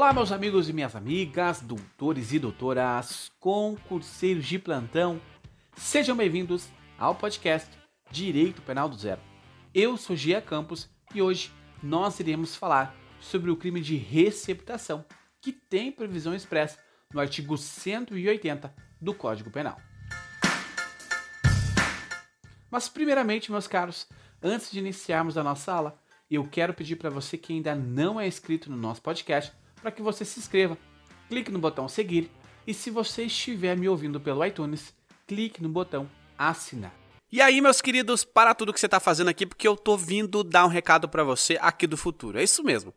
Olá, meus amigos e minhas amigas, doutores e doutoras, concurseiros de plantão, sejam bem-vindos ao podcast Direito Penal do Zero. Eu sou Gia Campos e hoje nós iremos falar sobre o crime de receptação, que tem previsão expressa no artigo 180 do Código Penal. Mas, primeiramente, meus caros, antes de iniciarmos a nossa aula, eu quero pedir para você que ainda não é inscrito no nosso podcast para que você se inscreva. Clique no botão seguir e se você estiver me ouvindo pelo iTunes, clique no botão assinar. E aí, meus queridos, para tudo que você está fazendo aqui, porque eu tô vindo dar um recado para você aqui do futuro. É isso mesmo.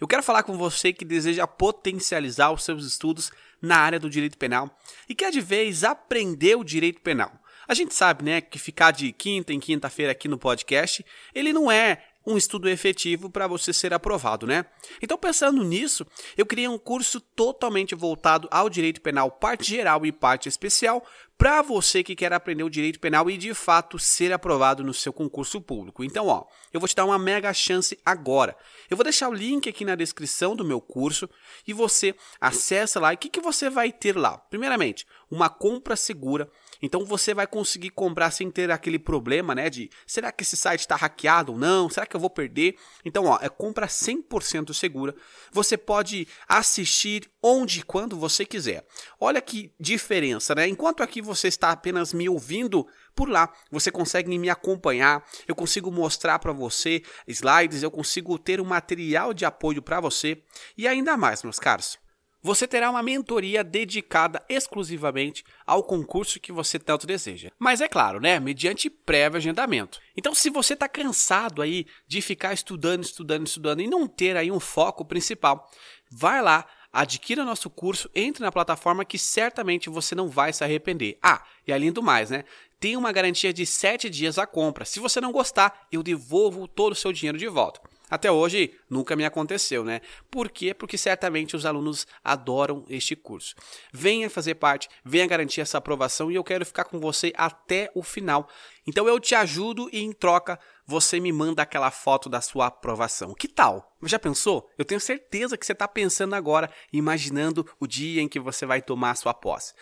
Eu quero falar com você que deseja potencializar os seus estudos na área do direito penal e quer de vez aprender o direito penal. A gente sabe, né, que ficar de quinta em quinta-feira aqui no podcast, ele não é um estudo efetivo para você ser aprovado, né? Então, pensando nisso, eu criei um curso totalmente voltado ao direito penal, parte geral e parte especial, para você que quer aprender o direito penal e de fato ser aprovado no seu concurso público. Então, ó, eu vou te dar uma mega chance agora. Eu vou deixar o link aqui na descrição do meu curso e você acessa lá. E o que, que você vai ter lá? Primeiramente, uma compra segura então você vai conseguir comprar sem ter aquele problema, né, de será que esse site está hackeado ou não? Será que eu vou perder? Então, ó, é compra 100% segura. Você pode assistir onde e quando você quiser. Olha que diferença, né? Enquanto aqui você está apenas me ouvindo por lá, você consegue me acompanhar, eu consigo mostrar para você slides, eu consigo ter um material de apoio para você e ainda mais, meus caros você terá uma mentoria dedicada exclusivamente ao concurso que você tanto deseja. Mas é claro, né, mediante prévio agendamento. Então, se você está cansado aí de ficar estudando, estudando, estudando e não ter aí um foco principal, vai lá, adquira nosso curso, entre na plataforma que certamente você não vai se arrepender. Ah, e além do mais, né? Tem uma garantia de 7 dias à compra. Se você não gostar, eu devolvo todo o seu dinheiro de volta. Até hoje nunca me aconteceu, né? Por quê? Porque certamente os alunos adoram este curso. Venha fazer parte, venha garantir essa aprovação e eu quero ficar com você até o final. Então eu te ajudo e em troca você me manda aquela foto da sua aprovação. Que tal? Já pensou? Eu tenho certeza que você está pensando agora, imaginando o dia em que você vai tomar a sua posse.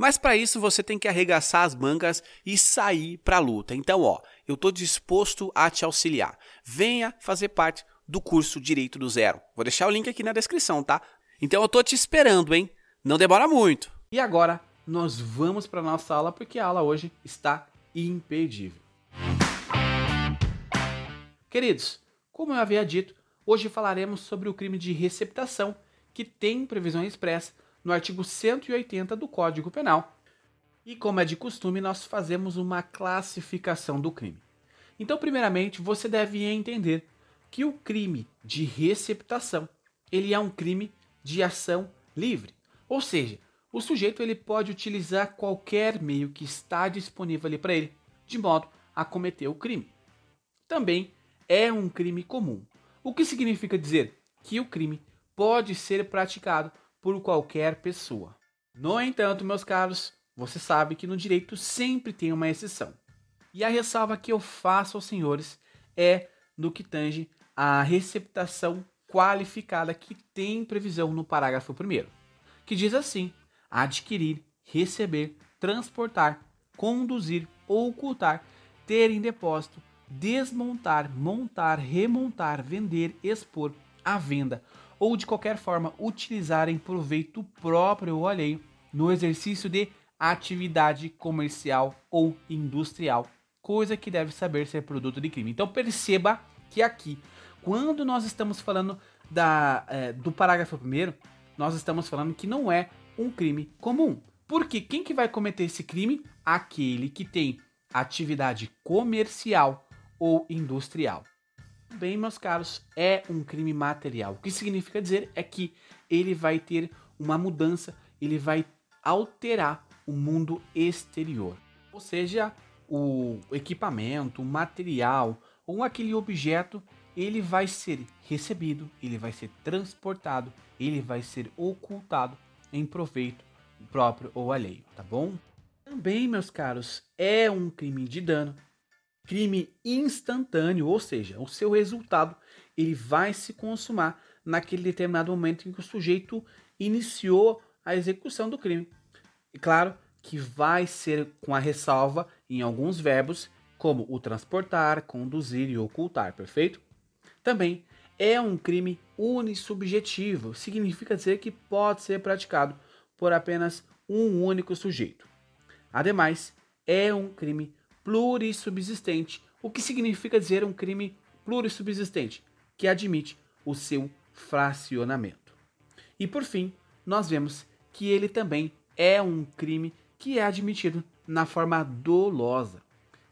Mas para isso você tem que arregaçar as mangas e sair para a luta. Então, ó, eu estou disposto a te auxiliar. Venha fazer parte do curso Direito do Zero. Vou deixar o link aqui na descrição, tá? Então eu estou te esperando, hein? Não demora muito. E agora nós vamos para nossa aula porque a aula hoje está imperdível. Queridos, como eu havia dito, hoje falaremos sobre o crime de receptação, que tem previsão expressa no artigo 180 do Código Penal. E como é de costume, nós fazemos uma classificação do crime. Então, primeiramente, você deve entender que o crime de receptação, ele é um crime de ação livre. Ou seja, o sujeito ele pode utilizar qualquer meio que está disponível ali para ele, de modo a cometer o crime. Também é um crime comum. O que significa dizer que o crime pode ser praticado por qualquer pessoa. No entanto, meus caros, você sabe que no direito sempre tem uma exceção. E a ressalva que eu faço aos senhores é no que tange a receptação qualificada que tem previsão no parágrafo 1, que diz assim: adquirir, receber, transportar, conduzir, ocultar, ter em depósito, desmontar, montar, remontar, vender, expor, à venda ou de qualquer forma utilizarem proveito próprio ou alheio no exercício de atividade comercial ou industrial, coisa que deve saber ser produto de crime. Então perceba que aqui, quando nós estamos falando da, é, do parágrafo primeiro, nós estamos falando que não é um crime comum. Porque quem que vai cometer esse crime? Aquele que tem atividade comercial ou industrial bem, meus caros, é um crime material. O que significa dizer é que ele vai ter uma mudança, ele vai alterar o mundo exterior. Ou seja, o equipamento, o material ou aquele objeto, ele vai ser recebido, ele vai ser transportado, ele vai ser ocultado em proveito próprio ou alheio, tá bom? Também, meus caros, é um crime de dano crime instantâneo, ou seja, o seu resultado ele vai se consumar naquele determinado momento em que o sujeito iniciou a execução do crime. E claro que vai ser com a ressalva em alguns verbos, como o transportar, conduzir e ocultar, perfeito? Também é um crime unissubjetivo, significa dizer que pode ser praticado por apenas um único sujeito. Ademais, é um crime plurissubsistente, o que significa dizer um crime plurissubsistente, que admite o seu fracionamento. E por fim, nós vemos que ele também é um crime que é admitido na forma dolosa,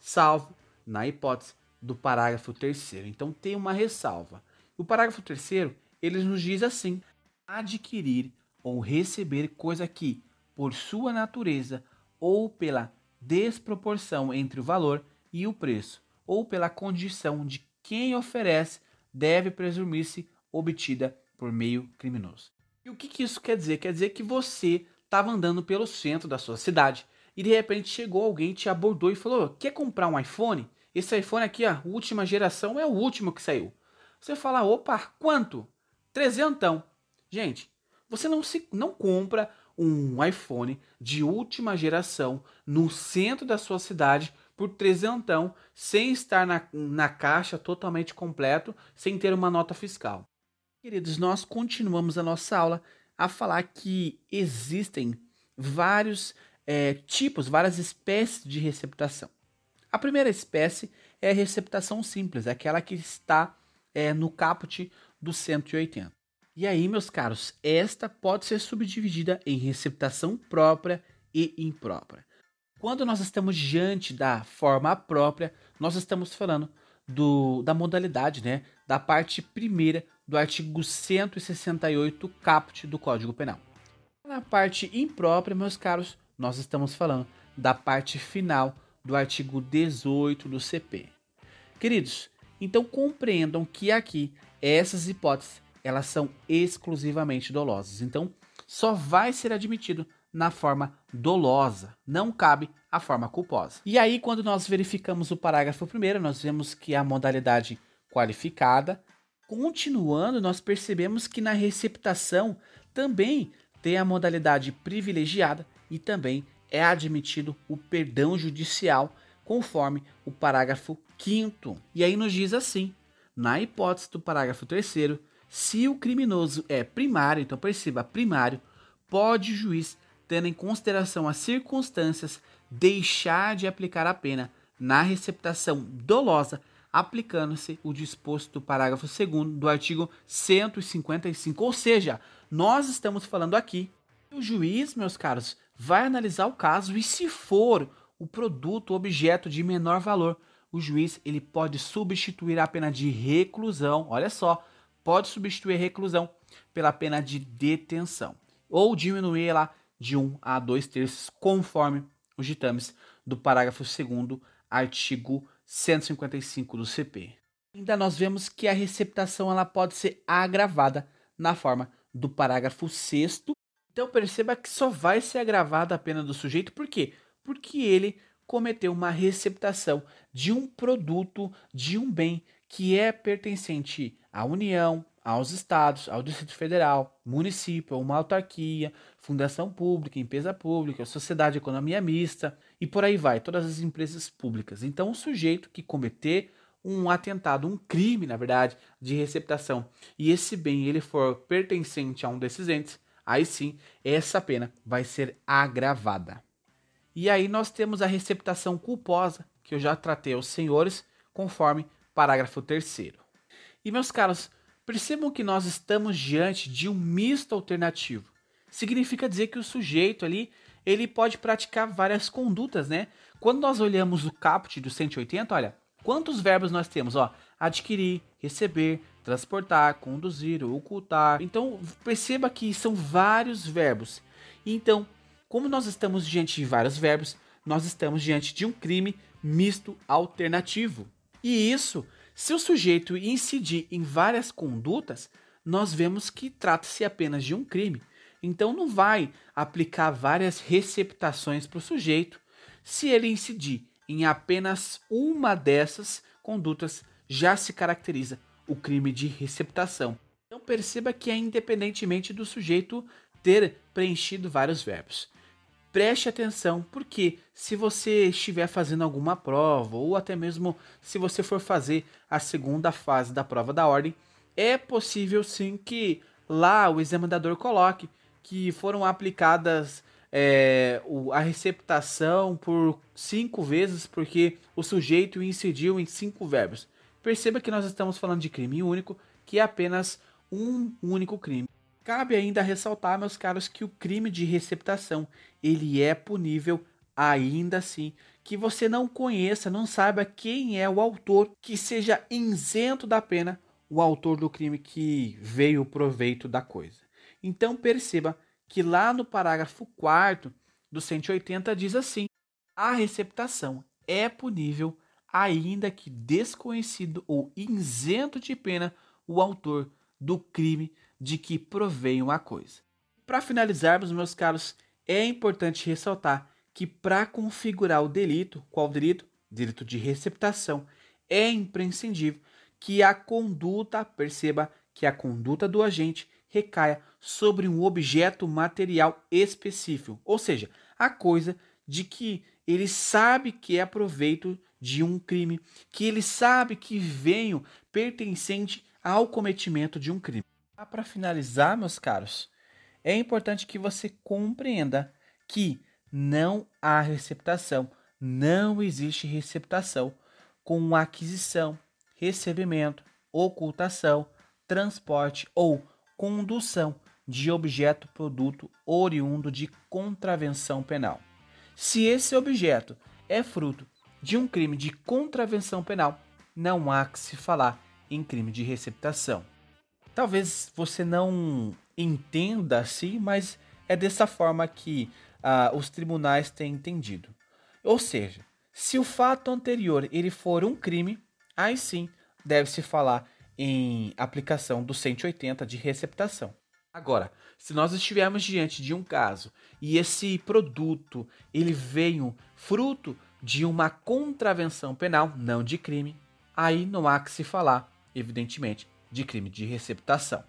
salvo na hipótese do parágrafo terceiro. Então tem uma ressalva. O parágrafo terceiro ele nos diz assim: adquirir ou receber coisa que, por sua natureza ou pela desproporção entre o valor e o preço, ou pela condição de quem oferece, deve presumir-se obtida por meio criminoso. E o que, que isso quer dizer? Quer dizer que você estava andando pelo centro da sua cidade e de repente chegou alguém, te abordou e falou: Quer comprar um iPhone? Esse iPhone aqui, a última geração, é o último que saiu. Você fala: opa, quanto? Trezentão. Gente, você não, se, não compra um iPhone de última geração no centro da sua cidade por trezentão, sem estar na, na caixa totalmente completo, sem ter uma nota fiscal. Queridos, nós continuamos a nossa aula a falar que existem vários é, tipos, várias espécies de receptação. A primeira espécie é a receptação simples, aquela que está é, no caput do 180. E aí, meus caros, esta pode ser subdividida em receptação própria e imprópria. Quando nós estamos diante da forma própria, nós estamos falando do, da modalidade, né, da parte primeira do artigo 168 caput do Código Penal. Na parte imprópria, meus caros, nós estamos falando da parte final do artigo 18 do CP. Queridos, então compreendam que aqui essas hipóteses elas são exclusivamente dolosas. Então, só vai ser admitido na forma dolosa, não cabe a forma culposa. E aí, quando nós verificamos o parágrafo primeiro, nós vemos que a modalidade qualificada. Continuando, nós percebemos que na receptação também tem a modalidade privilegiada e também é admitido o perdão judicial, conforme o parágrafo 5. E aí nos diz assim: na hipótese do parágrafo 3, se o criminoso é primário, então perceba, primário, pode o juiz, tendo em consideração as circunstâncias, deixar de aplicar a pena na receptação dolosa, aplicando-se o disposto do parágrafo 2 do artigo 155. Ou seja, nós estamos falando aqui, o juiz, meus caros, vai analisar o caso e se for o produto objeto de menor valor, o juiz ele pode substituir a pena de reclusão. Olha só, pode substituir a reclusão pela pena de detenção ou diminuir lá de 1 a 2 terços, conforme os ditames do parágrafo 2 artigo 155 do CP. Ainda nós vemos que a receptação ela pode ser agravada na forma do parágrafo 6 Então perceba que só vai ser agravada a pena do sujeito, por quê? Porque ele cometeu uma receptação de um produto, de um bem que é pertencente à União, aos estados, ao Distrito Federal, município, uma autarquia, fundação pública, empresa pública, sociedade economia mista e por aí vai, todas as empresas públicas. Então, o sujeito que cometer um atentado, um crime, na verdade, de receptação, e esse bem ele for pertencente a um desses entes, aí sim, essa pena vai ser agravada. E aí nós temos a receptação culposa, que eu já tratei aos senhores, conforme parágrafo 3 E meus caros, percebam que nós estamos diante de um misto alternativo. Significa dizer que o sujeito ali, ele pode praticar várias condutas, né? Quando nós olhamos o caput do 180, olha, quantos verbos nós temos, ó? Adquirir, receber, transportar, conduzir, ocultar. Então, perceba que são vários verbos. Então, como nós estamos diante de vários verbos, nós estamos diante de um crime misto alternativo. E isso, se o sujeito incidir em várias condutas, nós vemos que trata-se apenas de um crime. Então não vai aplicar várias receptações para o sujeito se ele incidir em apenas uma dessas condutas já se caracteriza o crime de receptação. Então perceba que é independentemente do sujeito ter preenchido vários verbos. Preste atenção, porque se você estiver fazendo alguma prova, ou até mesmo se você for fazer a segunda fase da prova da ordem, é possível sim que lá o examinador coloque que foram aplicadas é, a receptação por cinco vezes, porque o sujeito incidiu em cinco verbos. Perceba que nós estamos falando de crime único, que é apenas um único crime. Cabe ainda ressaltar, meus caros, que o crime de receptação, ele é punível ainda assim, que você não conheça, não saiba quem é o autor, que seja isento da pena o autor do crime que veio o proveito da coisa. Então perceba que lá no parágrafo 4 do 180 diz assim: a receptação é punível ainda que desconhecido ou isento de pena o autor do crime de que provém a coisa. Para finalizarmos, meus caros, é importante ressaltar que para configurar o delito, qual delito? Delito de receptação, é imprescindível que a conduta, perceba que a conduta do agente recaia sobre um objeto material específico, ou seja, a coisa de que ele sabe que é proveito de um crime, que ele sabe que venho pertencente ao cometimento de um crime. Ah, para finalizar, meus caros, é importante que você compreenda que não há receptação, não existe receptação com aquisição, recebimento, ocultação, transporte ou condução de objeto produto oriundo de contravenção penal. Se esse objeto é fruto de um crime de contravenção penal, não há que se falar em crime de receptação. Talvez você não entenda assim, mas é dessa forma que ah, os tribunais têm entendido. Ou seja, se o fato anterior ele for um crime, aí sim deve-se falar em aplicação do 180 de receptação. Agora, se nós estivermos diante de um caso e esse produto ele veio fruto de uma contravenção penal, não de crime, aí não há que se falar, evidentemente, de crime de receptação.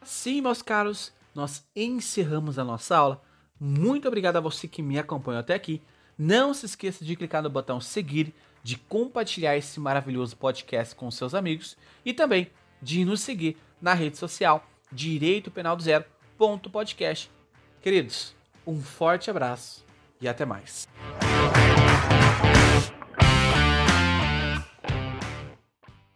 Assim, meus caros, nós encerramos a nossa aula. Muito obrigado a você que me acompanhou até aqui. Não se esqueça de clicar no botão seguir, de compartilhar esse maravilhoso podcast com seus amigos e também de nos seguir na rede social Direito Penal do Zero. Podcast. Queridos, um forte abraço e até mais.